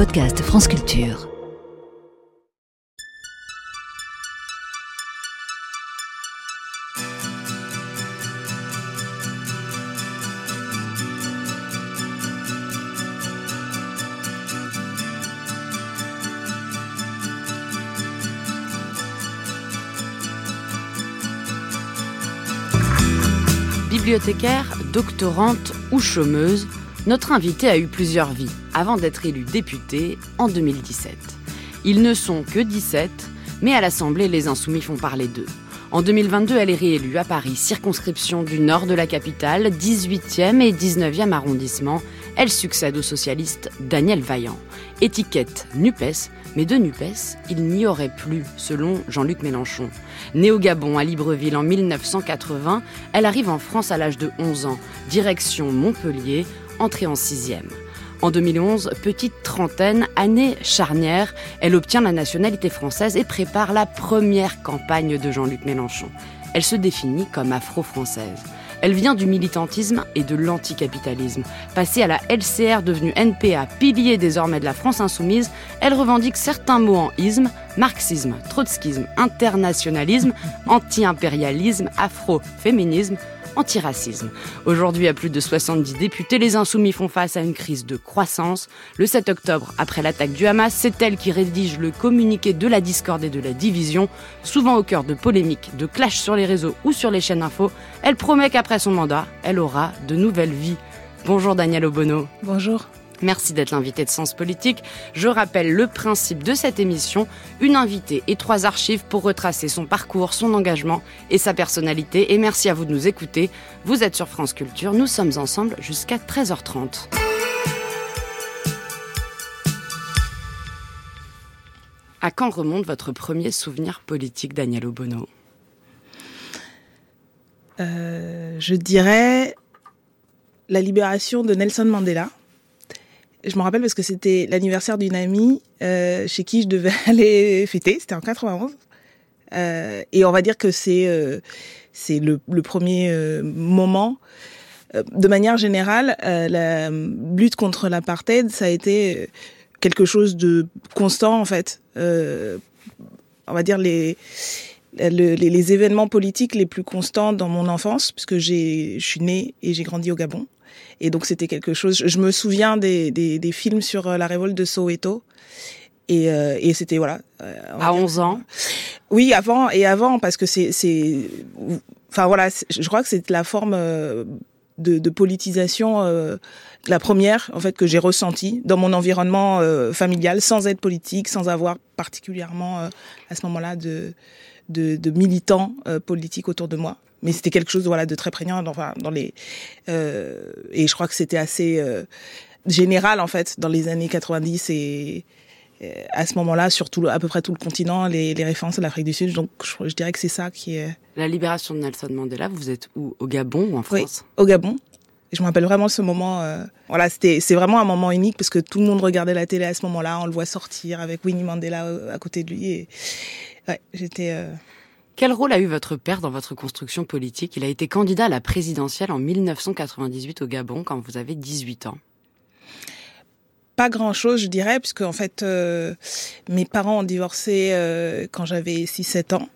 podcast France Culture. Bibliothécaire, doctorante ou chômeuse, notre invité a eu plusieurs vies avant d'être élu député en 2017. Ils ne sont que 17, mais à l'Assemblée, les insoumis font parler d'eux. En 2022, elle est réélue à Paris, circonscription du nord de la capitale, 18e et 19e arrondissement. Elle succède au socialiste Daniel Vaillant. Étiquette NUPES, mais de NUPES, il n'y aurait plus, selon Jean-Luc Mélenchon. Née au Gabon, à Libreville en 1980, elle arrive en France à l'âge de 11 ans, direction Montpellier, entrée en sixième. En 2011, petite trentaine, année charnière, elle obtient la nationalité française et prépare la première campagne de Jean-Luc Mélenchon. Elle se définit comme afro-française. Elle vient du militantisme et de l'anticapitalisme. Passée à la LCR devenue NPA, pilier désormais de la France insoumise, elle revendique certains mots en isme, marxisme, trotskisme, internationalisme, anti-impérialisme, afro-féminisme, antiracisme. Aujourd'hui, à plus de 70 députés, les insoumis font face à une crise de croissance. Le 7 octobre, après l'attaque du Hamas, c'est elle qui rédige le communiqué de la discorde et de la division. Souvent au cœur de polémiques, de clashs sur les réseaux ou sur les chaînes info, elle promet qu'après son mandat, elle aura de nouvelles vies. Bonjour Daniel Obono. Bonjour. Merci d'être l'invité de Sens Politique. Je rappelle le principe de cette émission, une invitée et trois archives pour retracer son parcours, son engagement et sa personnalité. Et merci à vous de nous écouter. Vous êtes sur France Culture, nous sommes ensemble jusqu'à 13h30. À quand remonte votre premier souvenir politique, Daniel Obono? Euh, Je dirais la libération de Nelson Mandela je me rappelle parce que c'était l'anniversaire d'une amie euh, chez qui je devais aller fêter. C'était en 91. Euh, et on va dire que c'est euh, le, premier moment. De manière générale, la lutte contre l'apartheid, ça a été quelque chose de constant en fait. on va dire les les, les, événements politiques les plus constants dans mon enfance, puisque je suis née et j'ai grandi au Gabon. Et donc c'était quelque chose. Je me souviens des, des, des films sur euh, la révolte de Soweto. Et, euh, et c'était voilà. Euh, à 11 ans. Oui, avant et avant parce que c'est c'est. Enfin voilà, je crois que c'est la forme de, de politisation la première en fait que j'ai ressentie dans mon environnement familial sans être politique, sans avoir particulièrement à ce moment-là de de, de militants politiques autour de moi mais c'était quelque chose voilà de très prégnant enfin dans les euh, et je crois que c'était assez euh, général en fait dans les années 90 et euh, à ce moment-là surtout à peu près tout le continent les, les références à l'Afrique du Sud. Donc je, je, dirais que c'est ça qui est la libération de Nelson Mandela vous êtes où? Au Gabon ou en France? oui, au Gabon. Je me rappelle vraiment ce moment euh, voilà c'était c'est vraiment un moment unique parce que tout le monde regardait la télé à ce moment-là on le voit sortir avec Winnie Mandela à côté de lui et ouais j'étais euh, quel rôle a eu votre père dans votre construction politique? Il a été candidat à la présidentielle en 1998 au Gabon quand vous avez 18 ans. Pas grand-chose, je dirais, puisque en fait, euh, mes parents ont divorcé euh, quand j'avais 6-7 ans.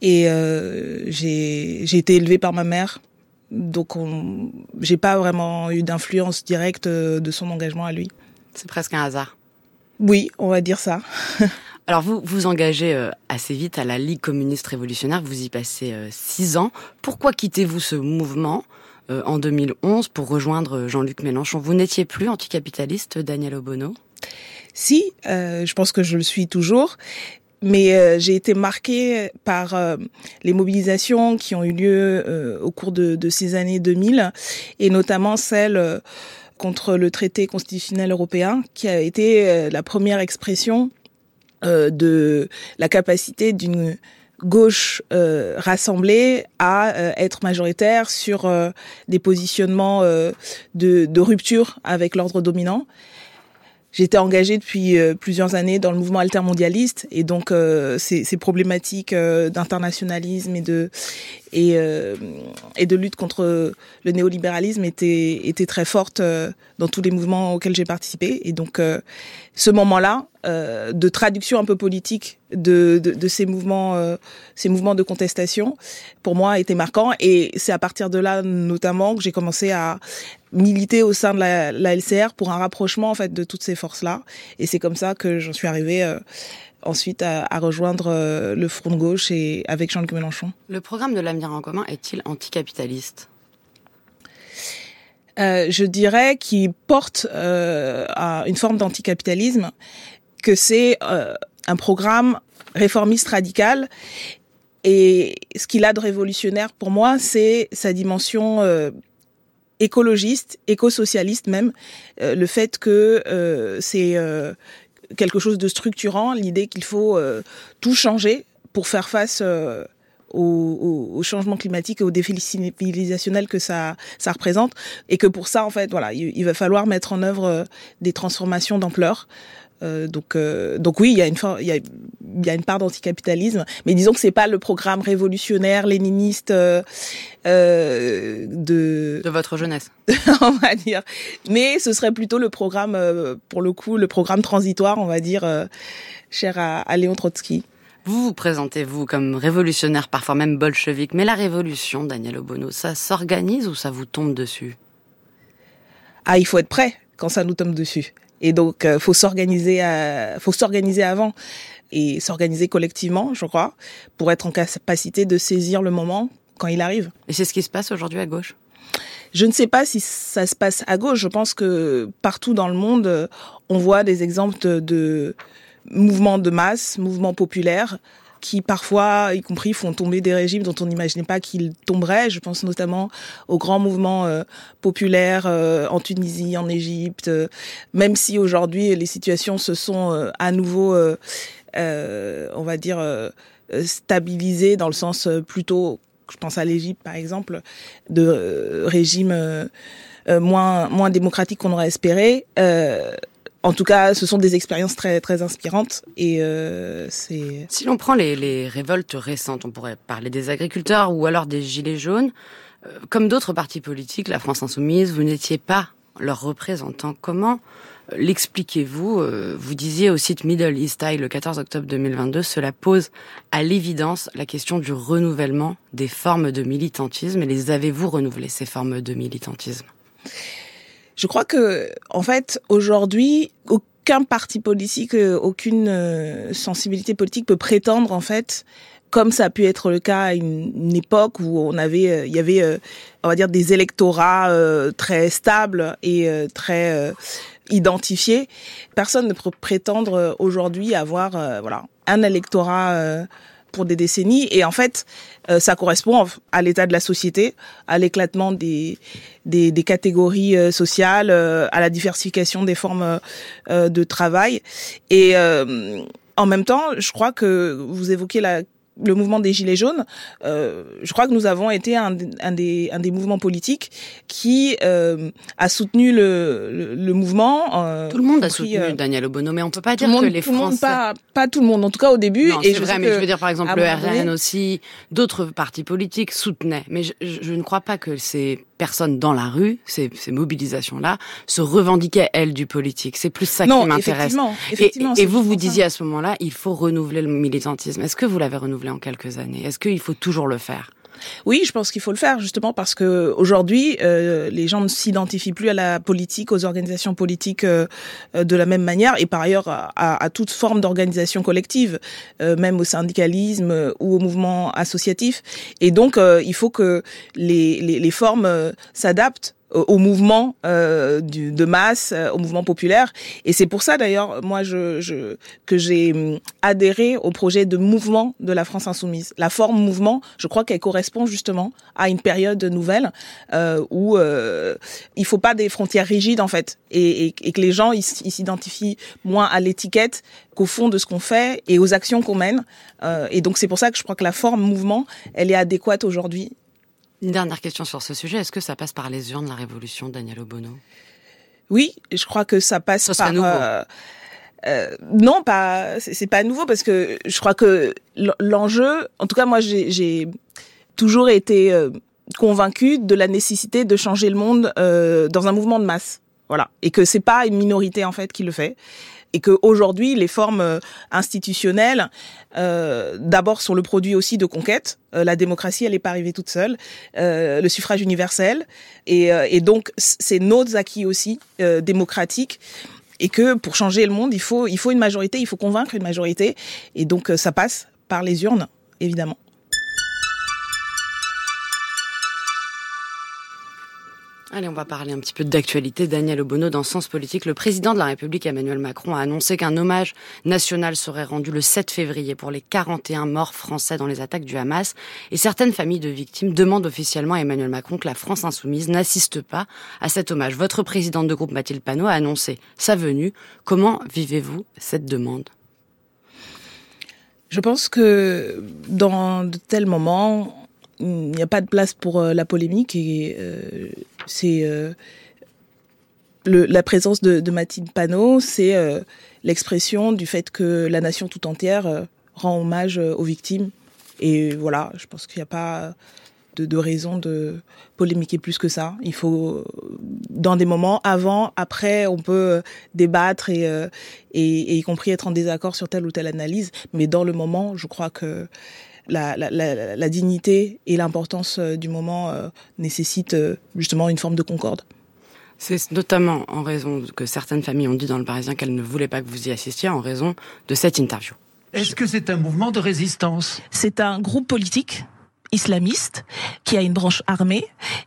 Et euh, j'ai été élevée par ma mère. Donc, j'ai pas vraiment eu d'influence directe de son engagement à lui. C'est presque un hasard. Oui, on va dire ça. Alors vous vous engagez euh, assez vite à la Ligue communiste révolutionnaire, vous y passez euh, six ans. Pourquoi quittez-vous ce mouvement euh, en 2011 pour rejoindre Jean-Luc Mélenchon? Vous n'étiez plus anticapitaliste, Daniel Obono? Si, euh, je pense que je le suis toujours. Mais euh, j'ai été marquée par euh, les mobilisations qui ont eu lieu au cours de, de, ces années 2000, et notamment celle contre le traité constitutionnel européen, qui a été la première expression euh, de la capacité d'une gauche euh, rassemblée à euh, être majoritaire sur euh, des positionnements euh, de, de, rupture avec l'ordre dominant. J'étais engagée depuis euh, plusieurs années dans le mouvement altermondialiste et donc ces, ces, problématiques d'internationalisme et de et, euh, et de lutte contre le néolibéralisme était, était très forte dans tous les mouvements auxquels j'ai participé. Et donc, ce moment-là de traduction un peu politique de, de, de ces mouvements, ces mouvements de contestation, pour moi, était marquant. Et c'est à partir de là, notamment, que j'ai commencé à militer au sein de la, la, LCR pour un rapprochement en fait de toutes ces forces-là. Et c'est comme ça que j'en suis arrivée ensuite à, rejoindre euh, le Front de gauche et avec Jean-Luc Mélenchon. Le programme de l'avenir en commun est-il anticapitaliste? Euh, je dirais qu'il porte euh, à une forme d'anticapitalisme, que c'est euh, un programme réformiste radical. Et ce qu'il a de révolutionnaire pour moi, c'est sa dimension écologiste, éco-socialiste même, le fait que c'est quelque chose de structurant, l'idée qu'il faut euh, tout changer pour faire face euh, au, au, changement climatique et aux défis civilisationnels que ça, ça représente, et que pour ça, en fait, voilà, il, va falloir mettre en œuvre euh, des transformations d'ampleur. Euh, donc, euh, donc oui, il y a une, il y a, il y a une part d'anticapitalisme, mais disons que c'est pas le programme révolutionnaire, léniniste euh, de de votre jeunesse, on va dire. Mais ce serait plutôt le programme, pour le coup, le programme transitoire, on va dire, cher à, à Léon Trotsky. Vous vous présentez, vous, comme révolutionnaire, parfois même bolchevique. Mais la révolution, Daniel Obono, ça s'organise ou ça vous tombe dessus? Ah, il faut être prêt quand ça nous tombe dessus. Et donc, euh, faut s'organiser, faut s'organiser avant et s'organiser collectivement, je crois, pour être en capacité de saisir le moment quand il arrive. Et c'est ce qui se passe aujourd'hui à gauche? Je ne sais pas si ça se passe à gauche. Je pense que partout dans le monde, on voit des exemples de mouvements de masse, mouvements populaires qui parfois, y compris, font tomber des régimes dont on n'imaginait pas qu'ils tomberaient. Je pense notamment aux grands mouvements euh, populaires euh, en Tunisie, en Égypte, euh, même si aujourd'hui les situations se sont à nouveau, on va dire, stabilisées dans le sens plutôt, je pense à l'Égypte par exemple, de régimes moins moins démocratiques qu'on aurait espéré en tout cas, ce sont des expériences très très inspirantes et euh, c'est. Si l'on prend les, les, révoltes récentes, on pourrait parler des agriculteurs ou alors des gilets jaunes. Euh, comme d'autres partis politiques, la France insoumise, vous n'étiez pas leur représentant. Comment euh, l'expliquez-vous euh, Vous disiez au site Middle East Eye le 14 octobre 2022, cela pose à l'évidence la question du renouvellement des formes de militantisme. Et les avez-vous renouvelées ces formes de militantisme? Je crois que, en fait, aujourd'hui, aucun parti politique, euh, aucune euh, sensibilité politique peut prétendre, en fait, comme ça a pu être le cas à une, époque où on avait, euh, il y avait, on va dire, des électorats très stables et très identifiés. Personne ne peut prétendre aujourd'hui avoir, voilà, un électorat pour des décennies. Et en fait, euh, ça correspond à l'état de la société, à l'éclatement des, des, des, catégories euh, sociales, euh, à la diversification des formes de travail. Et en même temps, je crois que vous évoquez la le mouvement des Gilets jaunes, euh, je crois que nous avons été un, un, des, un des mouvements politiques qui euh, a soutenu le, le, mouvement. Euh, tout le monde a soutenu euh, Daniel Obono, mais on peut pas dire que les Français... pas, pas tout le monde, en tout cas au début. Non, et je vrai, mais je veux dire par exemple le RN aussi, d'autres partis politiques soutenaient. Mais je, je ne crois pas que c'est personnes dans la rue, ces, ces mobilisations-là, se revendiquaient, elles, du politique. C'est plus ça qui m'intéresse. Et, et vous, vous disiez à ce moment-là, il faut renouveler le militantisme. Est-ce que vous l'avez renouvelé en quelques années? Est-ce qu'il faut toujours le faire? Oui, je pense qu'il faut le faire justement parce que aujourd'hui, euh, les gens ne s'identifient plus à la politique, aux organisations politiques euh, euh, de la même manière, et par ailleurs à, à toute forme d'organisation collective, même au syndicalisme ou au mouvement associatif. Et donc, il faut que les, les, les formes s'adaptent au mouvement euh, du, de masse, euh, au mouvement populaire. Et c'est pour ça d'ailleurs, moi, je, je que j'ai hum, adhéré au projet de mouvement de la France insoumise. La forme mouvement, je crois qu'elle correspond justement à une période nouvelle euh, où euh, il faut pas des frontières rigides en fait, et, et, et que les gens ils s'identifient moins à l'étiquette qu'au fond de ce qu'on fait et aux actions qu'on mène. Euh, et donc c'est pour ça que je crois que la forme mouvement, elle est adéquate aujourd'hui une dernière question sur ce sujet. Est-ce que ça passe par les urnes, la révolution, Daniel Obono? Oui, je crois que ça passe ça par... Nouveau. Euh, euh, non, pas, c'est pas nouveau parce que je crois que l'enjeu, en tout cas moi j'ai toujours été convaincu de la nécessité de changer le monde dans un mouvement de masse. Voilà, et que c'est pas une minorité en fait qui le fait et que aujourd'hui les formes euh, institutionnelles euh, d'abord sont le produit aussi de conquêtes. Euh, la démocratie, elle n'est pas arrivée toute seule. Euh, le suffrage universel et, euh, et donc c'est nos acquis aussi démocratiques. Et que pour changer le monde, il faut il faut une majorité, il faut convaincre une majorité. Et donc ça passe par les urnes, évidemment. Allez, on va parler un petit peu d'actualité. Daniel Obono, dans Sens Politique, le président de la République, Emmanuel Macron, a annoncé qu'un hommage national serait rendu le 7 février pour les 41 morts français dans les attaques du Hamas. Et certaines familles de victimes demandent officiellement à Emmanuel Macron que la France insoumise n'assiste pas à cet hommage. Votre présidente de groupe, Mathilde Panot, a annoncé sa venue. Comment vivez-vous cette demande? Je pense que dans de tels moments, il n'y a pas de place pour euh, la polémique et euh, c'est euh, la présence de, de Mathilde Panot, c'est l'expression du fait que la nation tout entière rend hommage aux victimes. Et voilà, je pense qu'il n'y a pas de, raison de polémiquer plus que ça. Il faut, dans des moments avant, après, on peut débattre et y compris être en désaccord sur telle ou telle analyse. Mais dans le moment, je crois que la, la, la, la dignité et l'importance euh, du moment euh, nécessitent euh, justement une forme de concorde. C'est notamment en raison que certaines familles ont dit dans le Parisien qu'elles ne voulaient pas que vous y assistiez en raison de cette interview. Est-ce que c'est un mouvement de résistance? C'est un groupe politique islamiste qui a une branche armée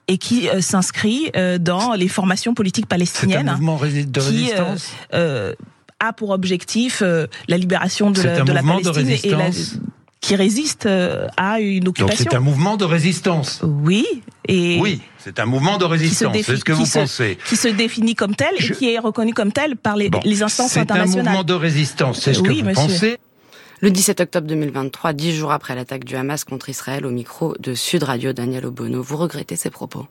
et qui euh, s'inscrit euh, dans les formations politiques palestiniennes. C'est un mouvement de résistance qui, euh, a pour objectif la libération de, la, de la Palestine et la, qui résiste euh, à une occupation. Donc c'est un mouvement de résistance. Oui. Et oui, c'est un mouvement de résistance. C'est ce que vous se, pensez. Qui se définit comme tel Je... et qui est reconnu comme tel par les, bon, les instances internationales. C'est un mouvement de résistance. C'est ce oui, que vous monsieur. pensez. Le 17 octobre 2023, dix jours après l'attaque du Hamas contre Israël, au micro de Sud Radio, Daniel Obono, vous regrettez ces propos?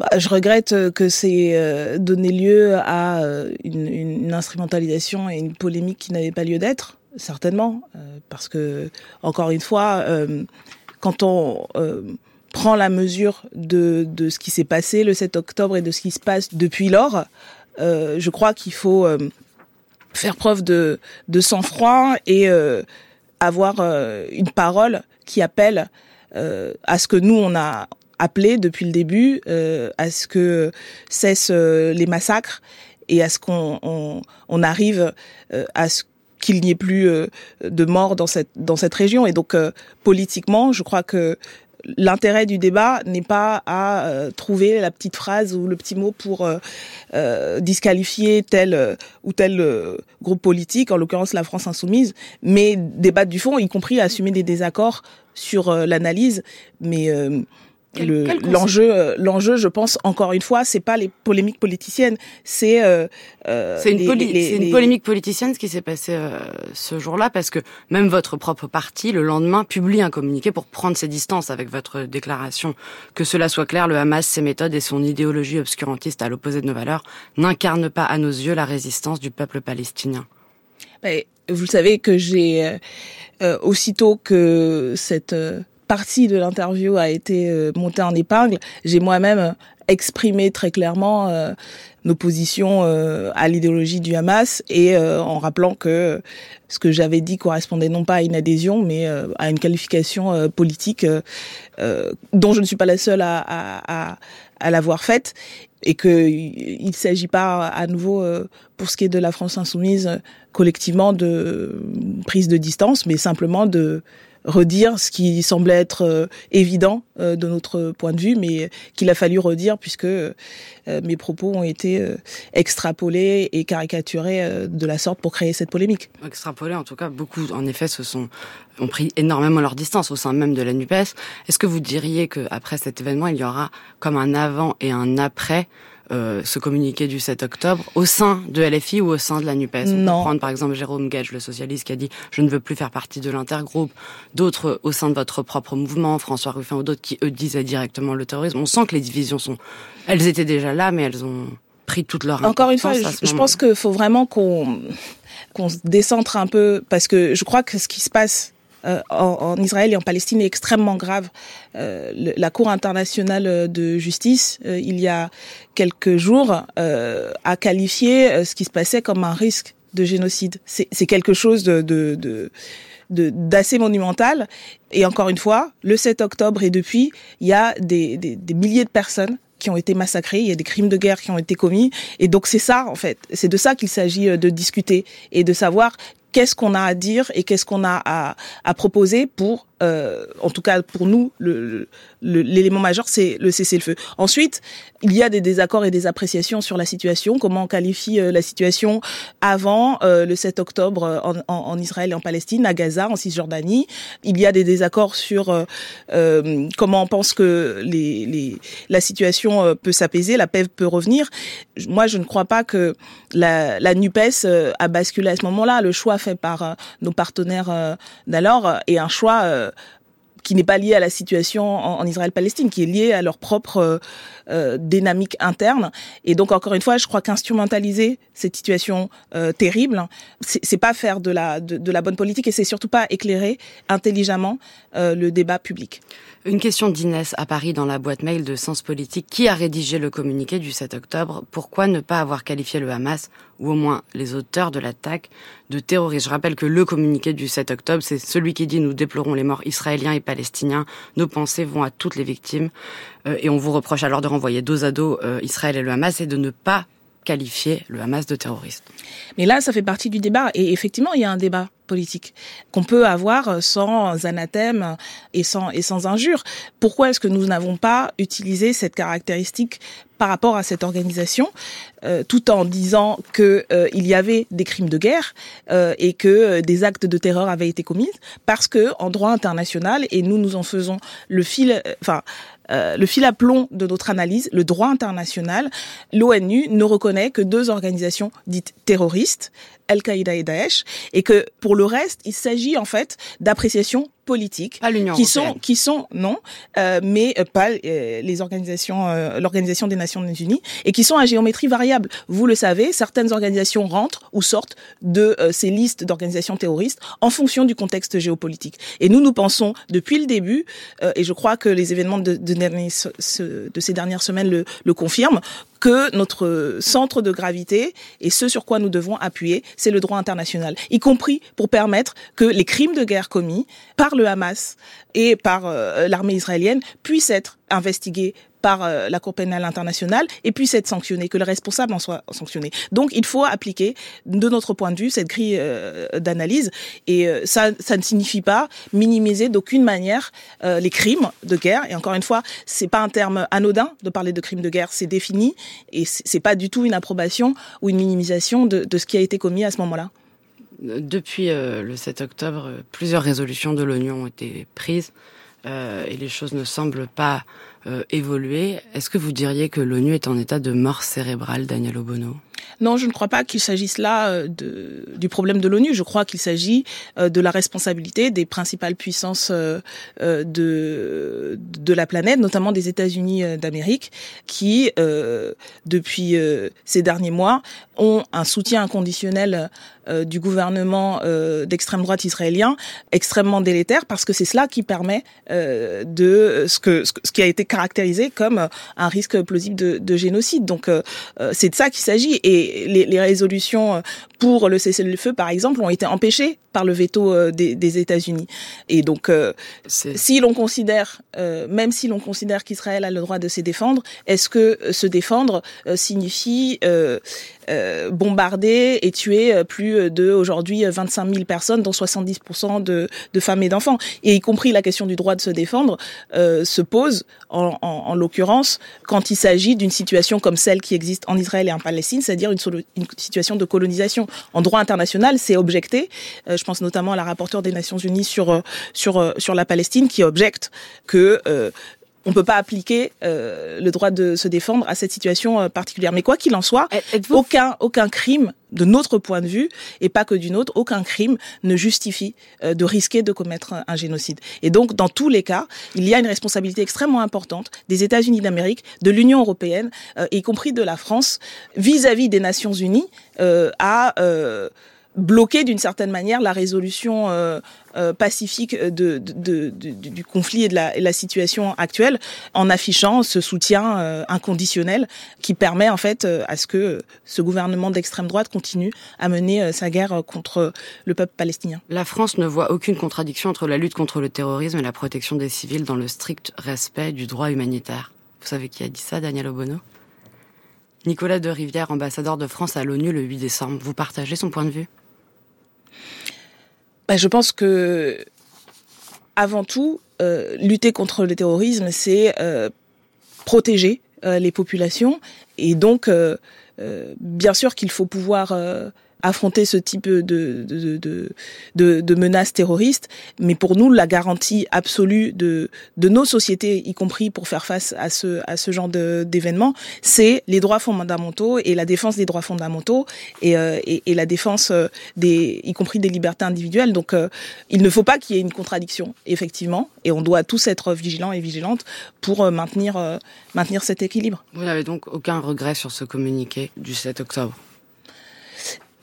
Bah, je regrette que c'est euh, donné lieu à euh, une, une, instrumentalisation et une polémique qui n'avait pas lieu d'être certainement, euh, parce que encore une fois, euh, quand on euh, prend la mesure de, de ce qui s'est passé le 7 octobre et de ce qui se passe depuis lors, je crois qu'il faut faire preuve de, de sang-froid et avoir une parole qui appelle à ce que nous on a appelé depuis le début, à ce que cessent les massacres et à ce qu'on on, on arrive à ce qu'il n'y ait plus euh, de morts dans cette dans cette région. Et donc euh, politiquement je crois que l'intérêt du débat n'est pas à euh, trouver la petite phrase ou le petit mot pour euh, euh, disqualifier tel ou tel groupe politique, en l'occurrence la France insoumise, mais débattre du fond, y compris assumer des désaccords sur l'analyse, mais l'enjeu le, l'enjeu je pense encore une fois c'est pas les polémiques politiciennes c'est euh, euh, c'est une, poli une polémique politicienne ce qui s'est passé euh, ce jour-là parce que même votre propre parti le lendemain publie un communiqué pour prendre ses distances avec votre déclaration. Que cela soit clair le Hamas ses méthodes et son idéologie obscurantiste à l'opposé de nos valeurs n'incarnent pas à nos yeux la résistance du peuple palestinien. Vous savez que j'ai euh, aussitôt que cette partie de l'interview a été euh, montée en épingle, j'ai moi-même exprimé très clairement euh, nos positions euh, à l'idéologie du Hamas et euh, en rappelant que ce que j'avais dit correspondait non pas à une adhésion mais euh, à une qualification euh, politique euh, dont je ne suis pas la seule à, à, à, à l'avoir faite et que il s'agit pas à nouveau euh, pour ce qui est de la France insoumise collectivement de prise de distance mais simplement de redire ce qui semblait être euh, évident euh, de notre point de vue, mais qu'il a fallu redire puisque euh, mes propos ont été extrapolés et caricaturés de la sorte pour créer cette polémique. Extrapolés, en tout cas, beaucoup, en effet, se sont ont pris énormément leur distance au sein même de la Nupes. Est-ce que vous diriez que après cet événement, il y aura comme un avant et un après euh, ce communiqué du 7 octobre au sein de LFI ou au sein de la NUPES On non. peut prendre par exemple Jérôme Gage, le socialiste, qui a dit « je ne veux plus faire partie de l'intergroupe », d'autres au sein de votre propre mouvement, François Ruffin ou d'autres qui, eux, disaient directement le terrorisme. On sent que les divisions sont... Elles étaient déjà là, mais elles ont pris toute leur Encore une fois, je, je pense qu'il faut vraiment qu'on qu'on se décentre un peu, parce que je crois que ce qui se passe en, Israël et en Palestine est extrêmement grave. la Cour internationale de justice, il y a quelques jours, a qualifié ce qui se passait comme un risque de génocide. C'est quelque chose de, d'assez monumental. Et encore une fois, le 7 octobre et depuis, il y a des, milliers de personnes qui ont été massacrés, il y a des crimes de guerre qui ont été commis. Et donc c'est ça, en fait, c'est de ça qu'il s'agit euh, de discuter et de savoir qu'est-ce qu'on a à dire et qu'est-ce qu'on a à, proposer pour, euh, en tout cas pour nous, le, l'élément majeur, c'est le cessez-le-feu. Ensuite, il y a des désaccords et des appréciations sur la situation, comment on qualifie euh, la situation avant euh, le 7 octobre euh, en, en, Israël et en Palestine, à Gaza, en Cisjordanie. Il y a des désaccords sur comment on pense que les, les, la situation peut s'apaiser, la paix peut revenir. Moi, je ne crois pas que la, la NUPES a basculé à ce moment-là. Le choix fait par nos partenaires d'alors est un choix qui n'est pas lié à la situation en, Israël-Palestine, qui est lié à leur propre euh, euh, dynamique interne. Et donc, encore une fois, je crois qu'instrumentaliser cette situation euh, terrible, c'est pas faire de la, de, la bonne politique et c'est surtout pas éclairer intelligemment euh, le débat public. Une question d'Inès à Paris dans la boîte mail de Sens Politique. Qui a rédigé le communiqué du 7 octobre? Pourquoi ne pas avoir qualifié le Hamas, ou au moins les auteurs de l'attaque, de terroristes? Je rappelle que le communiqué du 7 octobre, c'est celui qui dit nous déplorons les morts israéliens et palestiniens. Nos pensées vont à toutes les victimes. Euh, et on vous reproche alors de renvoyer dos à dos euh, Israël et le Hamas et de ne pas qualifier le Hamas de terroriste. Mais là, ça fait partie du débat. Et effectivement, il y a un débat politique qu'on peut avoir sans anathème et sans et sans injure. Pourquoi est-ce que nous n'avons pas utilisé cette caractéristique par rapport à cette organisation, euh, tout en disant que euh, il y avait des crimes de guerre euh, et que des actes de terreur avaient été commis, parce que en droit international et nous nous en faisons le fil, enfin le fil à plomb de notre analyse, le droit international, l'ONU ne reconnaît que deux organisations dites terroristes, Al-Qaïda et Daesh, et que pour le reste, il s'agit en fait d'appréciations politiques qui sont qui sont non, euh, mais euh, pas euh, les organisations, euh, l'organisation des Nations Unies, et qui sont à géométrie variable. Vous le savez, certaines organisations rentrent ou sortent de ces listes d'organisations terroristes en fonction du contexte géopolitique. Et nous, nous pensons depuis le début, et je crois que les événements de, de, de ces dernières semaines le, le confirment, que notre centre de gravité et ce sur quoi nous devons appuyer, c'est le droit international, y compris pour permettre que les crimes de guerre commis par le Hamas et par euh, l'armée israélienne puissent être investigués par euh, la Cour pénale internationale et puisse être sanctionné, que le responsable en soit sanctionné. Donc il faut appliquer, de notre point de vue, cette grille euh, d'analyse. Et euh, ça, ça ne signifie pas minimiser d'aucune manière les crimes de guerre. Et encore une fois, c'est pas un terme anodin de parler de crimes de guerre, c'est défini et c'est pas du tout une approbation ou une minimisation de, ce qui a été commis à ce moment-là. Depuis le 7 octobre, plusieurs résolutions de l'ONU ont été prises et les choses ne semblent pas euh. Est-ce que vous diriez que l'ONU est en état de mort cérébrale, Daniel Obono? Non, je ne crois pas qu'il s'agisse là euh, du problème de l'ONU. Je crois qu'il s'agit euh, de la responsabilité des principales puissances de, la planète, notamment des États-Unis d'Amérique, qui, depuis ces derniers mois, ont un soutien inconditionnel du gouvernement d'extrême droite israélien extrêmement délétère parce que c'est cela qui permet de ce qui a été caractérisé comme un risque plausible de, de génocide. Donc c'est de ça qu'il s'agit et les, les, résolutions pour le cessez-le-feu, par exemple, ont été empêchées par le veto euh, des, des États-Unis. Et donc, euh, si l'on considère, euh, même si l'on considère qu'Israël a le droit de se défendre, est-ce que se défendre signifie bombarder et tuer plus de aujourd'hui 25 000 personnes, dont 70% de, de femmes et d'enfants, et y compris la question du droit de se défendre se pose en, en, en l'occurrence quand il s'agit d'une situation comme celle qui existe en Israël et en Palestine, c'est-à-dire une, une, situation de colonisation. En droit international, c'est objecté. Euh, je pense notamment à la rapporteure des Nations Unies sur euh, sur euh, sur la Palestine qui objecte que euh, on peut pas appliquer euh, le droit de se défendre à cette situation euh, particulière. Mais quoi qu'il en soit, aucun aucun crime de notre point de vue et pas que du nôtre, aucun crime ne justifie euh, de risquer de commettre un, un, génocide. Et donc, dans tous les cas, il y a une responsabilité extrêmement importante des États-Unis d'Amérique, de l'Union européenne, y compris de la France, vis-à-vis -vis des Nations Unies, à bloquer d'une certaine manière la résolution euh, euh, pacifique de, de, de, du conflit et de la, la, situation actuelle en affichant ce soutien euh, inconditionnel qui permet en fait à ce que ce gouvernement d'extrême droite continue à mener sa guerre contre le peuple palestinien. La France ne voit aucune contradiction entre la lutte contre le terrorisme et la protection des civils dans le strict respect du droit humanitaire. Vous savez qui a dit ça, Daniel Obono? Nicolas de Rivière, ambassadeur de France à l'ONU le 8 décembre. Vous partagez son point de vue? Bah, Je pense que, avant tout, euh, lutter contre le terrorisme, c'est euh, protéger euh, les populations. Et donc, bien sûr qu'il faut pouvoir affronter ce type de, de, de, menaces terroristes. Mais pour nous, la garantie absolue de, de nos sociétés, y compris pour faire face à ce, à ce genre d'événements, c'est les droits fondamentaux et la défense des droits fondamentaux et, euh, et, la défense euh, des, y compris des libertés individuelles. Donc, euh, il ne faut pas qu'il y ait une contradiction, effectivement, et on doit tous être vigilants et vigilantes pour maintenir, maintenir cet équilibre. Vous n'avez donc aucun regret sur ce communiqué du 7 octobre?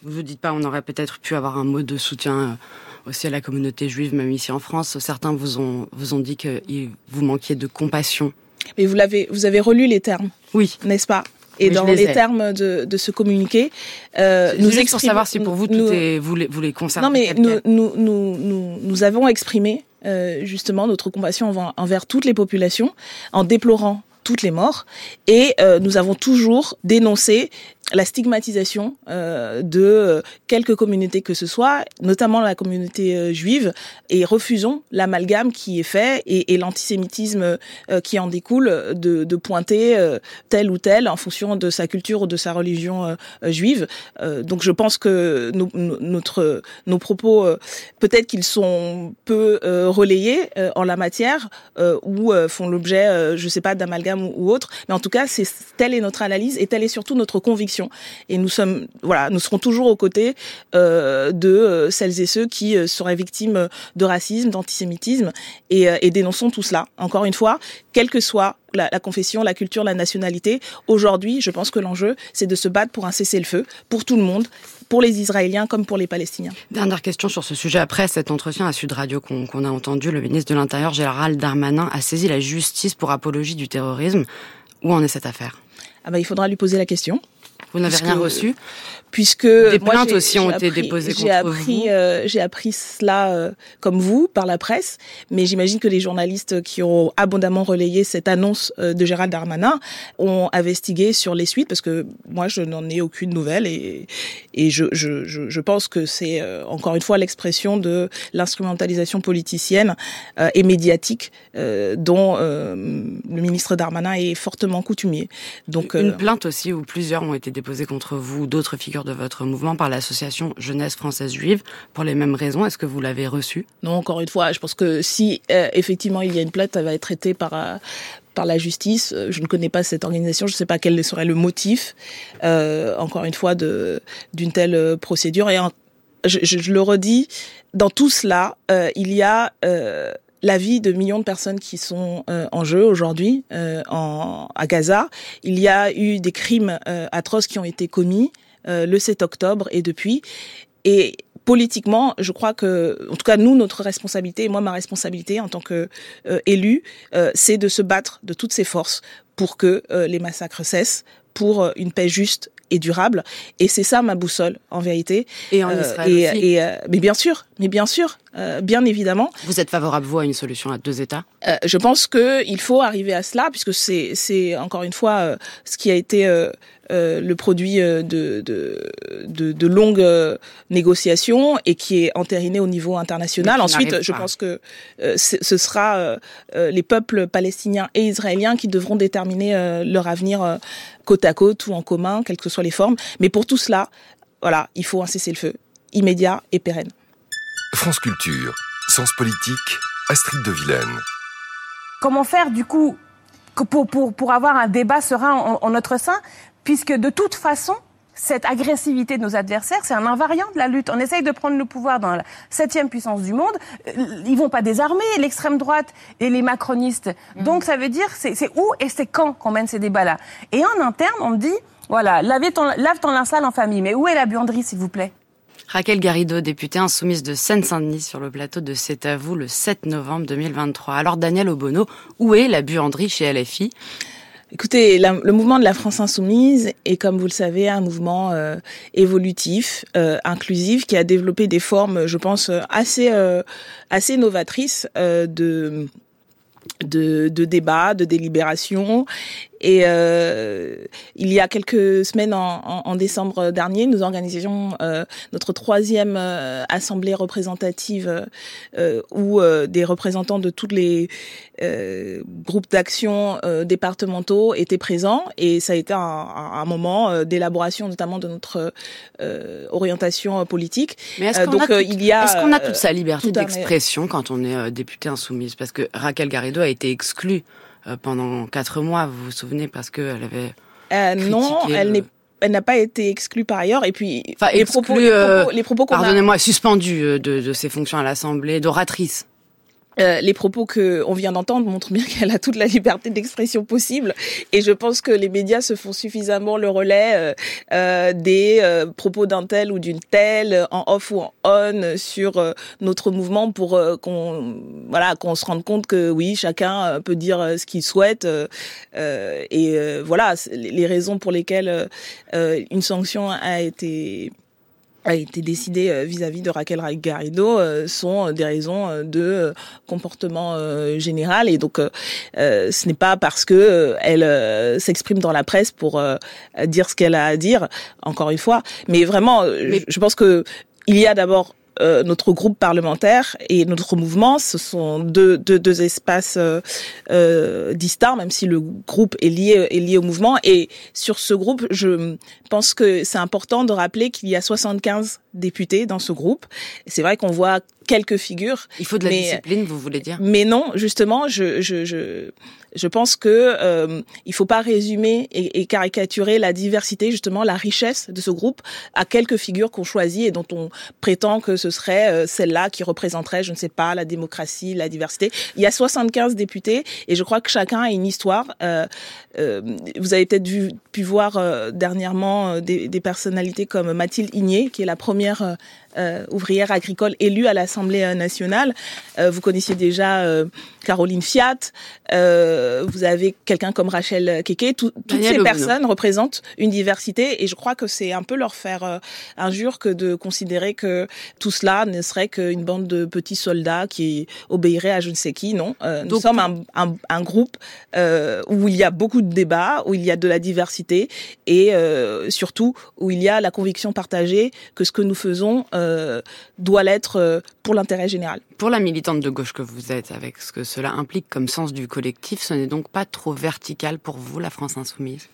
Vous vous dites pas, on aurait peut-être pu avoir un mot de soutien euh, aussi à la communauté juive, même ici en France. Certains vous ont, vous ont dit que vous manquiez de compassion. Mais vous l'avez, vous avez relu les termes. Oui. N'est-ce pas? Et dans les, termes de, de ce communiqué, euh, nous exprimons. pour savoir si pour vous tout est, vous les, vous les concernez. Non, mais nous, nous, nous, nous, nous avons exprimé euh, justement notre compassion envers toutes les populations en déplorant toutes les morts et euh, nous avons toujours dénoncé la stigmatisation euh, de euh, quelques communautés que ce soit, notamment la communauté euh, juive, et refusons l'amalgame qui est fait et, l'antisémitisme qui en découle de, pointer tel ou tel en fonction de sa culture ou de sa religion juive. donc je pense que nos, propos, peut-être qu'ils sont peu relayés en la matière ou font l'objet, je sais pas, d'amalgame ou, ou autre, mais en tout cas, c'est telle est notre analyse et telle est surtout notre conviction et nous sommes, voilà, nous serons toujours aux côtés euh, de euh, celles et ceux qui euh, seraient victimes de racisme, d'antisémitisme, et, et dénonçons tout cela. Encore une fois, quelle que soit la, la, confession, la culture, la nationalité. Aujourd'hui, je pense que l'enjeu, c'est de se battre pour un cessez-le-feu, pour tout le monde, pour les Israéliens comme pour les Palestiniens. Dernière question sur ce sujet. Après cet entretien à Sud Radio qu'on a entendu, le ministre de l'Intérieur, Gérald Darmanin, a saisi la justice pour apologie du terrorisme. Où en est cette affaire? Ah bah, Il faudra lui poser la question. Vous n'avez rien reçu puisque des plaintes aussi ont été déposées contre appris, vous. Euh, j'ai appris cela euh, comme vous par la presse, mais j'imagine que les journalistes qui ont abondamment relayé cette annonce euh, de Gérald Darmanin ont investigué sur les suites parce que moi je n'en ai aucune nouvelle et et je je je, je pense que c'est euh, encore une fois l'expression de l'instrumentalisation politicienne et médiatique dont le ministre Darmanin est fortement coutumier. Donc une plainte aussi où plusieurs ont été déposées contre vous, d'autres figures de votre mouvement par l'association Jeunesse française juive pour les mêmes raisons. Est-ce que vous l'avez reçu? Non, encore une fois, je pense que si euh, effectivement il y a une plainte, elle va être traitée par euh, par la justice. Je ne connais pas cette organisation, je ne sais pas quel serait le motif, euh, encore une fois, de d'une telle procédure. Et je, je, le redis, dans tout cela, euh, il y a euh, la vie de millions de personnes qui sont euh, en jeu aujourd'hui en, à Gaza. Il y a eu des crimes atroces qui ont été commis. Euh, le 7 octobre et depuis. Et politiquement, je crois que, en tout cas, nous, notre responsabilité, et moi, ma responsabilité en tant que euh, élu, euh, c'est de se battre de toutes ses forces pour que les massacres cessent, pour une paix juste et durable. Et c'est ça ma boussole, en vérité. Et en Israël aussi. mais bien sûr, mais bien sûr, bien évidemment. Vous êtes favorable, vous, à une solution à deux États? Je pense qu'il faut arriver à cela, puisque c'est, encore une fois, ce qui a été euh, le produit euh, de, de, de, de longues euh, négociations et qui est entériné au niveau international. Ensuite, je pense que ce sera les peuples palestiniens et israéliens qui devront déterminer leur avenir côte à côte ou en commun, quelles que soient les formes. Mais pour tout cela, voilà, il faut un cessez-le-feu immédiat et pérenne. France Culture, Sens Politique, Astrid de Vilaine. Comment faire du coup pour, pour, pour avoir un débat serein en, en notre sein? Puisque de toute façon, cette agressivité de nos adversaires, c'est un invariant de la lutte. On essaye de prendre le pouvoir dans la septième puissance du monde. Euh, ils vont pas désarmer l'extrême droite et les macronistes. Mhm. Donc ça veut dire c'est où et c'est quand qu'on mène ces débats-là. Et en interne, on me dit voilà, lave ton, lave ton linge sale en famille. Mais où est la buanderie, s'il vous plaît? Raquel Garrido, députée insoumise de Seine-Saint-Denis sur le plateau de C'est à vous le 7 novembre 2023. Alors Daniel Obono, où est la buanderie chez LFI Écoutez, le mouvement de la France insoumise est, comme vous le savez, un mouvement euh, évolutif, euh, inclusif, qui a développé des formes, je pense, assez euh, assez novatrices de de, de débat, de délibération et euh, il y a quelques semaines, en, en, décembre dernier, nous organisions euh, notre troisième euh, assemblée représentative euh, où euh, des représentants de tous les groupes d'action départementaux étaient présents et ça a été un, un moment d'élaboration notamment de notre orientation politique. Mais est-ce qu'on a, il y a, est-ce qu'on a toute sa liberté d'expression quand on est député insoumise? Parce que Raquel Garrido a été exclue euh, pendant quatre mois, vous vous souvenez, parce qu'elle avait. Euh, non, elle n'est elle n'a pas été exclue par ailleurs. Et puis, enfin, les, propos, les, propos, les propos, pardonnez-moi, suspendue euh, de, de ses fonctions à l'Assemblée d'oratrice. Euh, les propos que on vient d'entendre montrent bien qu'elle a toute la liberté d'expression possible. Et je pense que les médias se font suffisamment le relais euh, euh des euh, propos d'un tel ou d'une telle en off ou en on sur notre mouvement pour qu'on voilà qu'on se rende compte que oui chacun peut dire ce qu'il souhaite et voilà les raisons pour lesquelles une sanction a été a été décidé euh, vis-à-vis de Raquel Garrido euh, sont des raisons euh, de comportement général. Et donc ce n'est pas parce que elle s'exprime dans la presse pour dire ce qu'elle a à dire encore une fois. Mais vraiment je pense que il y a d'abord euh, notre groupe parlementaire et notre mouvement, ce sont deux, deux, deux espaces euh, euh, distincts, même si le groupe est lié, est lié au mouvement. Et sur ce groupe, je pense que c'est important de rappeler qu'il y a 75 députés dans ce groupe. C'est vrai qu'on voit quelques figures. Il faut de la discipline, vous voulez dire? Mais non, justement, je, je, je, je pense que euh, il faut pas résumer et, et, caricaturer la diversité, justement la richesse de ce groupe à quelques figures qu'on choisit et dont on prétend que ce serait euh, celle-là qui représenterait, je ne sais pas, la démocratie, la diversité. Il y a 75 députés et je crois que chacun a une histoire. Euh, euh vous avez peut-être vu, pu voir euh, dernièrement des, des, personnalités comme Mathilde Igné, qui est la première euh, ouvrière agricole élue à l'Assemblée euh, nationale. Euh, vous connaissiez déjà euh, Caroline Fiat. Euh, vous avez quelqu'un comme Rachel Keke. toutes ces personnes représentent une diversité et je crois que c'est un peu leur faire injure que de considérer que tout cela ne serait qu'une bande de petits soldats qui obéiraient à je ne sais qui. Non, nous sommes un, un, un groupe où il y a beaucoup de débats, où il y a de la diversité et surtout où il y a la conviction partagée que ce que nous faisons euh, doit l'être euh, pour l'intérêt général. Pour la militante de gauche que vous êtes, avec ce que cela implique comme sens du collectif, ce n'est donc pas trop vertical pour vous, la France insoumise?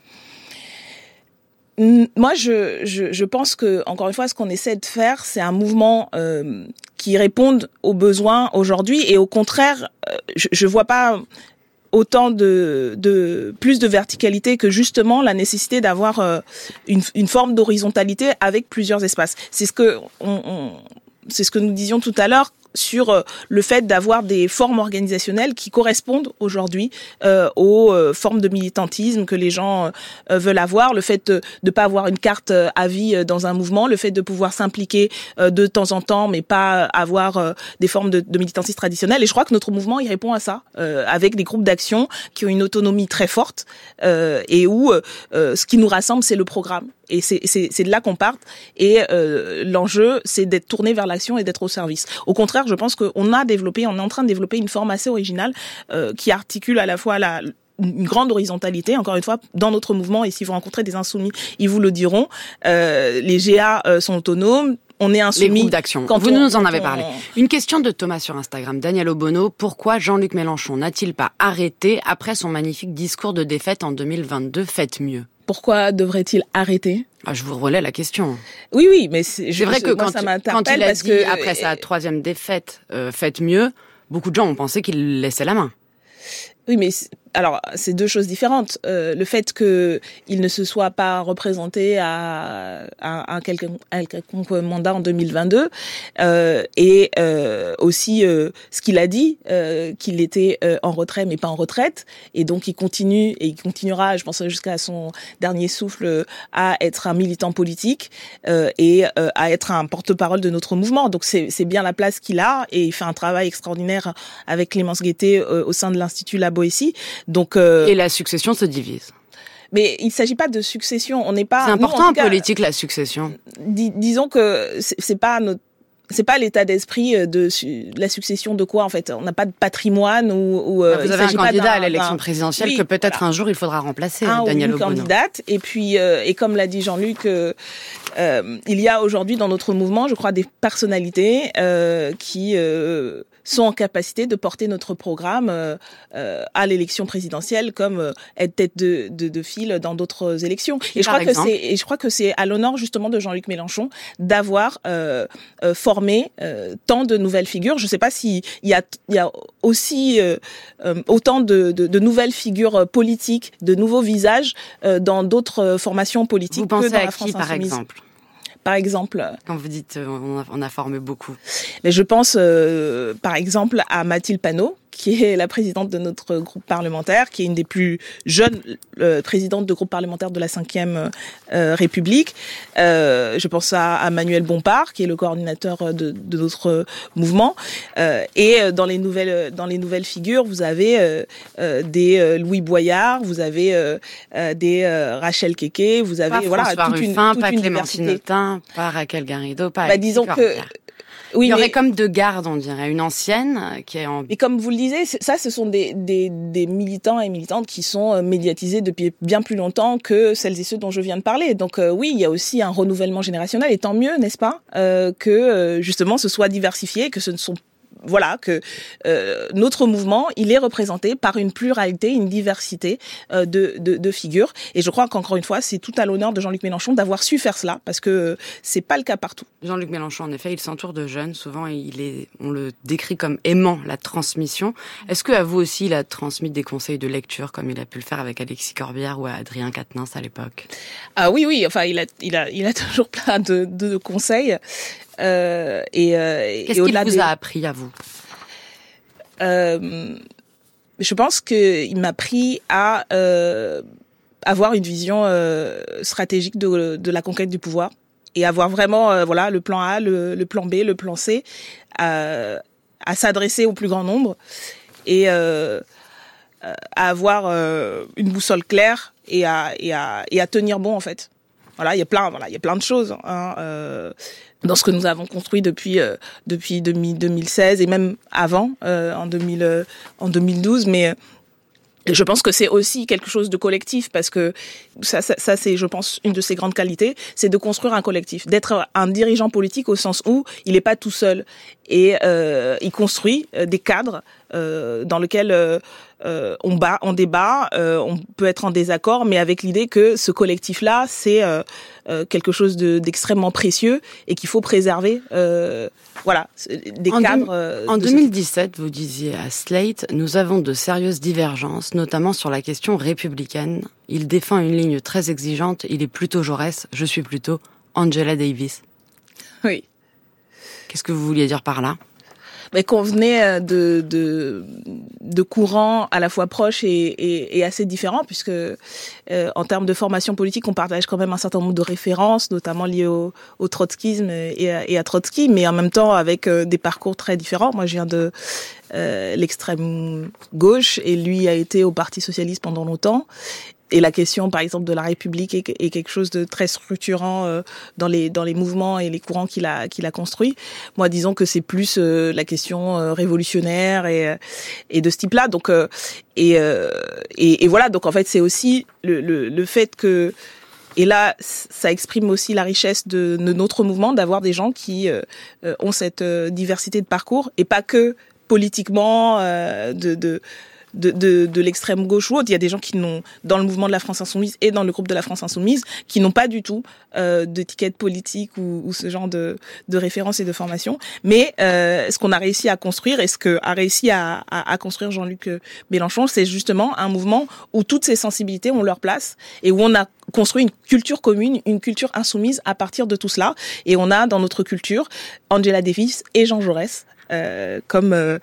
Moi, je, je, je, pense que, encore une fois, ce qu'on essaie de faire, c'est un mouvement euh, qui réponde aux besoins aujourd'hui, et au contraire, euh, je ne vois pas autant de, de plus de verticalité que justement la nécessité d'avoir euh, une, une, forme d'horizontalité avec plusieurs espaces. C'est ce que on, on c'est ce que nous disions tout à l'heure sur euh, le fait d'avoir des formes organisationnelles qui correspondent aujourd'hui euh, aux euh, formes de militantisme que les gens veulent avoir, le fait de ne pas avoir une carte à vie dans un mouvement, le fait de pouvoir s'impliquer de temps en temps, mais pas avoir des formes de, de, militantisme traditionnelles. Et je crois que notre mouvement, il répond à ça, avec des groupes d'action qui ont une autonomie très forte et où ce qui nous rassemble, c'est le programme. Et c'est de là qu'on part. Et l'enjeu, c'est d'être tourné vers l'action et d'être au service. Au contraire, je pense qu'on a développé, on est en train de développer une forme assez originale euh, qui articule à la fois la une grande horizontalité, encore une fois, dans notre mouvement, et si vous rencontrez des insoumis, ils vous le diront, euh, les GA euh, sont autonomes, on est insoumis. Les groupes d'action. Vous nous en avez parlé. Une question de Thomas sur Instagram. Daniel Obono, pourquoi Jean-Luc Mélenchon n'a-t-il pas arrêté après son magnifique discours de défaite en 2022 Faites mieux? Pourquoi devrait-il arrêter? Ah, Je vous relais la question. Oui, oui, mais c'est vrai que quand, quand, il a dit que... après sa troisième défaite, euh, faites mieux, beaucoup de gens ont pensé qu'il laissait la main. Oui, mais alors, c'est deux choses différentes. Euh, le fait qu'il ne se soit pas représenté à, à, à, quelconque, mandat en 2022 euh, et euh, aussi euh, ce qu'il a dit, euh, qu'il était euh, en retrait mais pas en retraite, et donc il continue et il continuera, je pense jusqu'à son dernier souffle, à être un militant politique et à être un porte-parole de notre mouvement. Donc c'est bien la place qu'il a et il fait un travail extraordinaire avec Clémence Guettet au sein de l'Institut La Boétie. Donc euh, et la succession se divise. Mais il ne s'agit pas de succession. On n'est pas. C'est important en, politique la succession. disons que c'est pas notre c'est pas l'état d'esprit euh, de, la succession de quoi en fait? On n'a pas de patrimoine ou, ou euh, vous avez un candidat à l'élection présidentielle que peut-être un jour il faudra remplacer un Daniel ou une candidate et puis et comme l'a dit Jean-Luc il y a aujourd'hui dans notre mouvement je crois des personnalités qui sont en capacité de porter notre programme euh, euh, à l'élection présidentielle comme euh, être tête de, de, de file dans d'autres élections. Et je, crois que c'est, et je crois que c'est à l'honneur justement de Jean-Luc Mélenchon d'avoir euh, euh, formé tant de nouvelles figures. Je ne sais pas s'il y a, il y a aussi autant de, de, de, nouvelles figures politiques, de nouveaux visages dans d'autres formations politiques Vous que dans la France qui, par exemple? Par exemple. Quand vous dites on a, on a formé beaucoup. Mais je pense euh, par exemple à Mathilde Panot, qui est la présidente de notre groupe parlementaire, qui est une des plus jeunes euh, présidentes de groupe parlementaire de la Ve euh, République. Euh, je pense à, à, Manuel Bompard, qui est le coordinateur de, de notre mouvement. Euh, et dans les nouvelles dans les nouvelles figures, vous avez euh, des Louis Boyard, vous avez des Rachel Keke, vous avez pas voilà François toute Ruffin, une toute pas une Clémentine. Autain, pas Raquel Garrido, pas Bah, disons que oui, il y aurait comme deux gardes, on dirait. Une ancienne qui est en... Et comme vous le disiez, ça, ce sont des, des, des, militants et militantes qui sont euh, médiatisés depuis bien plus longtemps que celles et ceux dont je viens de parler. Donc euh, oui, il y a aussi un renouvellement générationnel, et tant mieux, n'est-ce pas, euh, que euh, justement ce soit diversifié, que ce ne sont voilà que euh, notre mouvement il est représenté par une pluralité, une diversité euh, de, de, de, figures. Et je crois qu'encore une fois, c'est tout à l'honneur de Jean-Luc Mélenchon d'avoir su faire cela, parce que c'est pas le cas partout. Jean-Luc Mélenchon, en effet, il s'entoure de jeunes. Souvent, il est, on le décrit comme aimant la transmission. Est-ce que à vous aussi, il a transmis des conseils de lecture, comme il a pu le faire avec Alexis Corbière ou Adrien Quatennens à l'époque? Ah oui, oui. Enfin, il a, il a, il a toujours plein de, de conseils. Euh, et, euh, Qu'est-ce qu'il vous a appris à vous? Euh, Je pense qu'il m'a appris à euh, avoir une vision euh, stratégique de, de, la conquête du pouvoir et avoir vraiment voilà le plan A, le, le, plan B, le plan C, à, à s'adresser au plus grand nombre et à avoir une boussole claire et à, et à, et à tenir bon en fait. Voilà, il y a plein, voilà, il y a plein de choses hein, euh, dans ce que nous avons construit depuis euh, depuis 2016 et même avant euh, en 2000 en 2012, mais je pense que c'est aussi quelque chose de collectif parce que ça, ça, ça c'est, je pense, une de ses grandes qualités, c'est de construire un collectif, d'être un dirigeant politique au sens où il n'est pas tout seul et euh, il construit des cadres euh, dans lesquels euh, on, bat, on débat, on peut être en désaccord, mais avec l'idée que ce collectif-là, c'est quelque chose de, d'extrêmement précieux et qu'il faut préserver. voilà, des en cadres. en 2017, ce... vous disiez à Slate, nous avons de sérieuses divergences, notamment sur la question républicaine. Il défend une ligne très exigeante. Il est plutôt Jaurès, je suis plutôt Angela Davis. Oui. Qu'est-ce que vous vouliez dire par là? Mais qu'on venait de, de, de courants à la fois proches et, assez différents, puisque euh, en termes de formation politique, on partage quand même un certain nombre de références, notamment liées au, trotskisme et à, Trotsky, mais en même temps avec euh, des parcours très différents. Moi, je viens de euh, l'extrême gauche et lui a été au Parti socialiste pendant longtemps et la question, par exemple, de la République est, quelque chose de très structurant euh, dans les dans les mouvements et les courants qu'il a qu'il a construit. Moi, disons que c'est plus euh, la question euh, révolutionnaire et et de ce type-là. Donc et, et, et voilà. Donc en fait, c'est aussi le, le le fait que et là, ça exprime aussi la richesse de, de notre mouvement d'avoir des gens qui ont cette diversité de parcours et pas que politiquement de, de de, de, de l'extrême gauche ou autre. Il y a des gens qui n'ont, dans le mouvement de la France Insoumise et dans le groupe de la France Insoumise, qui n'ont pas du tout euh, d'étiquette politique ou, ou, ce genre de, de référence et de formation. Mais euh, ce qu'on a réussi à construire et ce que a réussi à, à, à construire Jean-Luc Mélenchon, c'est justement un mouvement où toutes ces sensibilités ont leur place et où on a construit une culture commune, une culture insoumise à partir de tout cela. Et on a dans notre culture Angela Davis et Jean Jaurès euh, comme euh,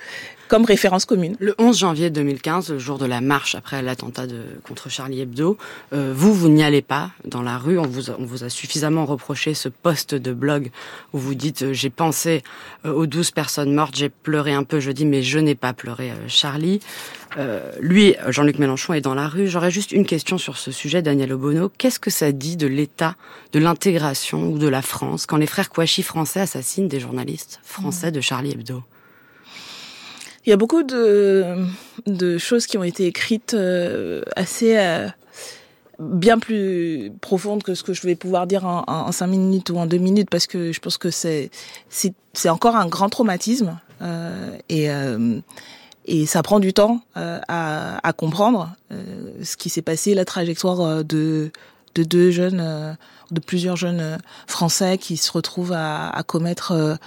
comme référence commune. Le 11 janvier 2015, le jour de la marche après l'attentat de, contre Charlie Hebdo, euh, vous, vous n'y allez pas dans la rue. On vous, a, on vous a suffisamment reproché ce poste de blog où vous dites euh, j'ai pensé euh, aux douze personnes mortes, j'ai pleuré un peu jeudi, mais je n'ai pas pleuré Charlie. lui, Jean-Luc Mélenchon, est dans la rue. J'aurais juste une question sur ce sujet, Daniel Obono. Qu'est-ce que ça dit de l'état de l'intégration ou de la France quand les frères Kouachi français assassinent des journalistes français de Charlie Hebdo? Il y a beaucoup de, de choses qui ont été écrites euh, assez euh, bien plus profondes que ce que je vais pouvoir dire en, cinq minutes ou en deux minutes parce que je pense que c'est c'est encore un grand traumatisme euh, et euh, et ça prend du temps euh, à, à, comprendre ce qui s'est passé, la trajectoire de de deux jeunes, de plusieurs jeunes français qui se retrouvent à, à commettre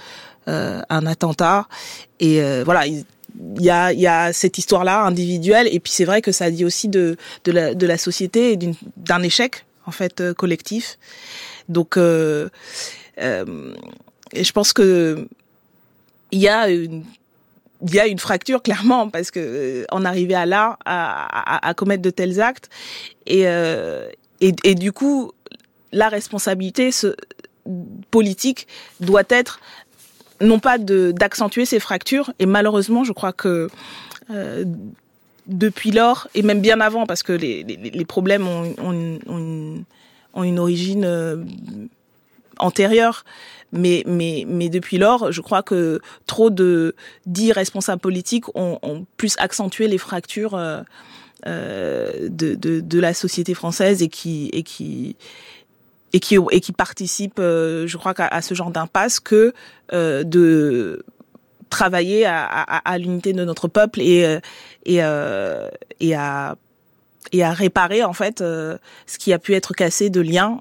un attentat et voilà. Ils, il y a, cette histoire-là individuelle, et puis c'est vrai que ça dit aussi de, la, société et d'un échec en fait euh, collectif. Donc, euh, euh, je pense que il y a une fracture clairement parce que euh, à là à, commettre de tels actes et, du coup la responsabilité politique doit être non pas d'accentuer ces fractures. Et malheureusement, je crois que euh, depuis lors, et même bien avant, parce que les, les, problèmes ont, ont, ont, une origine euh, antérieure, mais, mais, mais depuis lors, je crois que trop de dits responsables politiques ont, ont plus accentué les fractures euh de, de, de, la société française et qui, et qui, et qui et qui participent, euh, je crois, à, ce genre d'impasse que euh, de travailler à, à, à l'unité de notre peuple et euh, et et à et à réparer en fait ce qui a pu être cassé de liens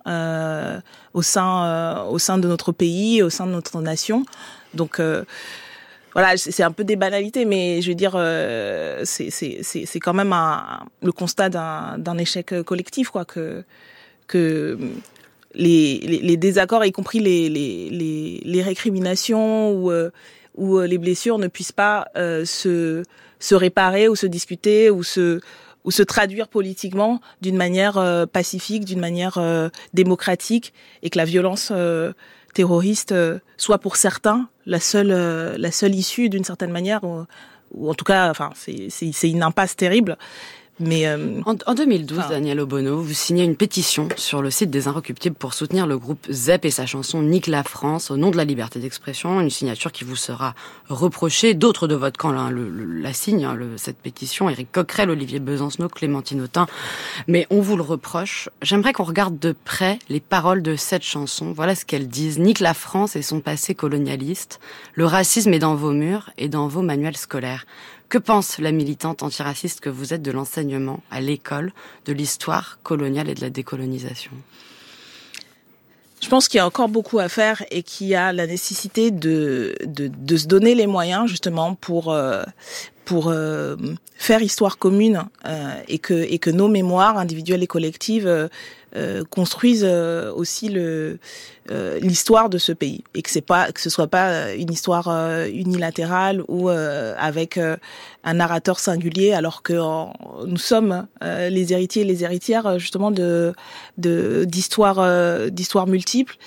au sein au sein de notre pays, au sein de notre nation. Donc voilà, c'est un peu des banalités, mais je veux dire, euh, c'est quand même un, le constat d'un échec collectif, quoi, que que les, les, désaccords, y compris les, les, les récriminations ou, euh, ou euh, les blessures ne puissent pas euh, se, se réparer ou se discuter ou se, ou se traduire politiquement d'une manière euh, pacifique, d'une manière démocratique, et que la violence terroriste soit pour certains la seule, la seule issue d'une certaine manière, ou, ou, en tout cas, enfin, c'est une impasse terrible. Mais euh, en, 2012, Daniel Obono, vous signez une pétition sur le site des Inrecuptibles pour soutenir le groupe ZEP et sa chanson Nique la France au nom de la liberté d'expression, une signature qui vous sera reprochée. D'autres de votre camp là, le, la signent, hein, le, cette pétition, Éric Coquerel, Olivier Besancenot, Clémentine Autain, mais on vous le reproche. J'aimerais qu'on regarde de près les paroles de cette chanson. Voilà ce qu'elles disent. Nique la France et son passé colonialiste. Le racisme est dans vos murs et dans vos manuels scolaires. Que pense la militante antiraciste que vous êtes de l'enseignement à l'école, de l'histoire coloniale et de la décolonisation? Je pense qu'il y a encore beaucoup à faire et qu'il y a la nécessité de, se donner les moyens justement pour, euh, pour euh, faire histoire commune euh, et que nos mémoires individuelles et collectives euh, euh construisent euh, aussi le l'histoire de ce pays. Et que c'est pas que ce soit pas une histoire unilatérale ou avec un narrateur singulier alors que nous sommes les héritiers et les héritières justement de d'histoires d'histoires multiples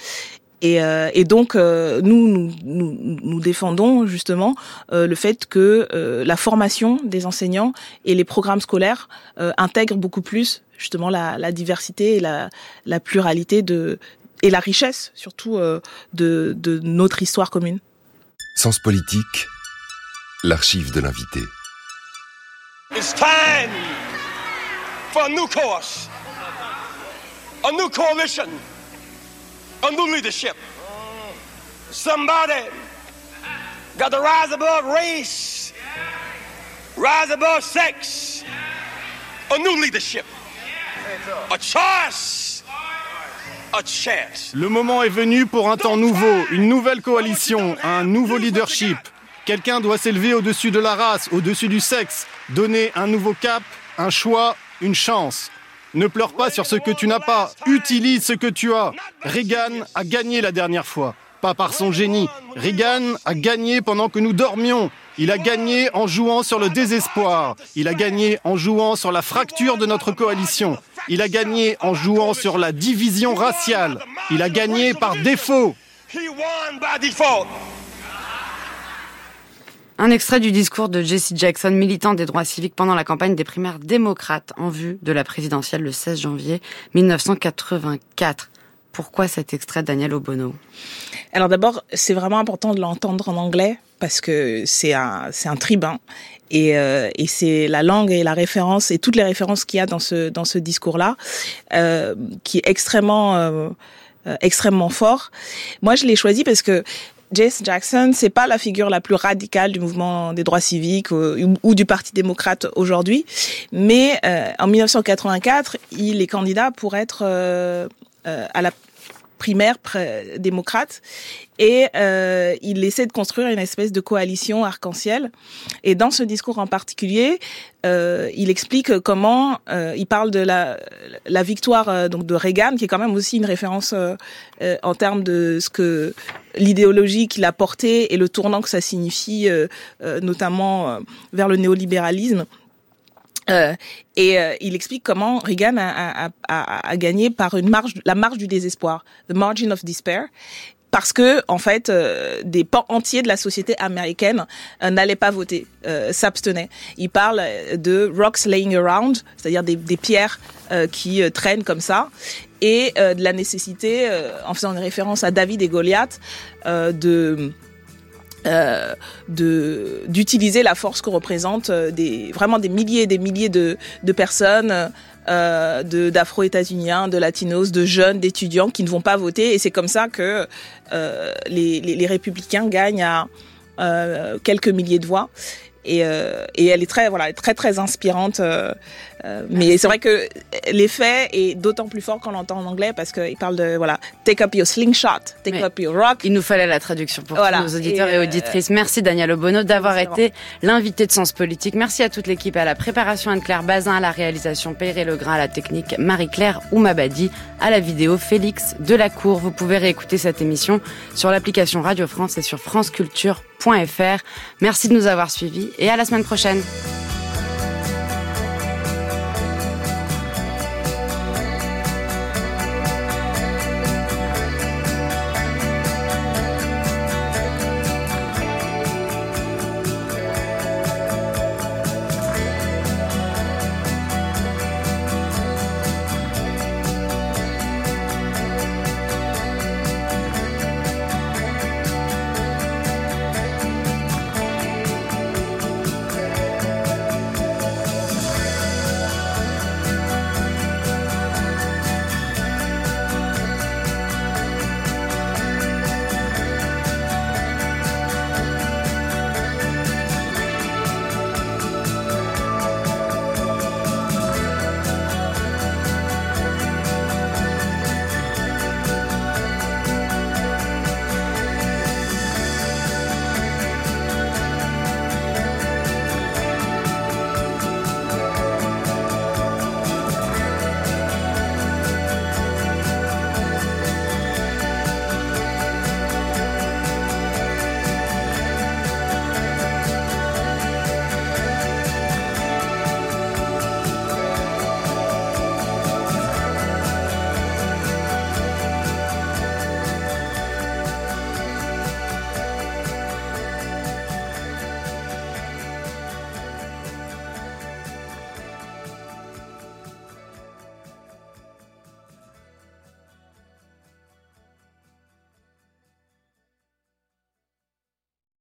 et, euh, et donc, euh, nous, nous, nous, nous, défendons justement euh, le fait que euh, la formation des enseignants et les programmes scolaires euh, intègrent beaucoup plus justement la, la diversité et la, la, pluralité de et la richesse surtout euh, de, de notre histoire commune. Sens politique, l'archive de l'invité. It's time for a new course, a new coalition. A new leadership. Somebody got to rise above race rise above sex, a new leadership, a choice, a chance. Le moment est venu pour un temps nouveau, une nouvelle coalition, un nouveau leadership. Quelqu'un doit s'élever au-dessus de la race, au-dessus du sexe, donner un nouveau cap, un choix, une chance. Ne pleure pas sur ce que tu n'as pas, utilise ce que tu as. Reagan a gagné la dernière fois, pas par son génie. Reagan a gagné pendant que nous dormions. Il a gagné en jouant sur le désespoir. Il a gagné en jouant sur la fracture de notre coalition. Il a gagné en jouant sur la division raciale. Il a gagné par défaut. Un extrait du discours de Jesse Jackson, militant des droits civiques pendant la campagne des primaires démocrates en vue de la présidentielle le 16 janvier 1984. Pourquoi cet extrait, Daniel Obono? Alors d'abord, c'est vraiment important de l'entendre en anglais parce que c'est un, c'est un tribun et, euh, et c'est la langue et la référence et toutes les références qu'il y a dans ce, dans ce discours-là euh, qui est extrêmement... Euh, euh extrêmement fort. Moi, je l'ai choisi parce que Jesse Jackson, c'est pas la figure la plus radicale du mouvement des droits civiques ou, du Parti démocrate aujourd'hui, mais euh, en 1984, il est candidat pour être euh, euh, à la primaire démocrate et euh, il essaie de construire une espèce de coalition arc-en-ciel. Et dans ce discours en particulier, euh, il explique comment euh, il parle de la, la victoire donc de Reagan, qui est quand même aussi une référence en termes de ce que l'idéologie qu'il a portée et le tournant que ça signifie, notamment vers le néolibéralisme. Euh, et euh, il explique comment Reagan a, a, a, a, gagné par une marge, la marge du désespoir, the margin of despair, parce que en fait euh, des pans entiers de la société américaine euh, n'allaient pas voter, s'abstenaient. Il parle de rocks laying around, c'est-à-dire des, des, pierres qui traînent comme ça, et de la nécessité, en faisant une référence à David et Goliath, de euh, de d'utiliser la force que représentent euh, des vraiment des milliers et des milliers de, de personnes euh, de d'afro-états-uniens, de latinos, de jeunes, d'étudiants qui ne vont pas voter. Et c'est comme ça que euh, les, les, les, républicains gagnent à euh, quelques milliers de voix. Et, euh, et elle est très voilà très très inspirante euh, euh, mais c'est vrai que l'effet est d'autant plus fort qu'on l'entend en anglais parce qu'il parle de voilà take up your slingshot take mais up your rock. Il nous fallait la traduction pour voilà. nos auditeurs et, et auditrices. Merci Daniel Obono d'avoir été l'invité de Sens Politique. Merci à toute l'équipe à la préparation Anne-Claire Bazin à la réalisation Péré Legrain à la technique Marie-Claire Oumabadi à la vidéo Félix Delacour. Vous pouvez réécouter cette émission sur l'application Radio France et sur franceculture.fr merci de nous avoir suivis et à la semaine prochaine.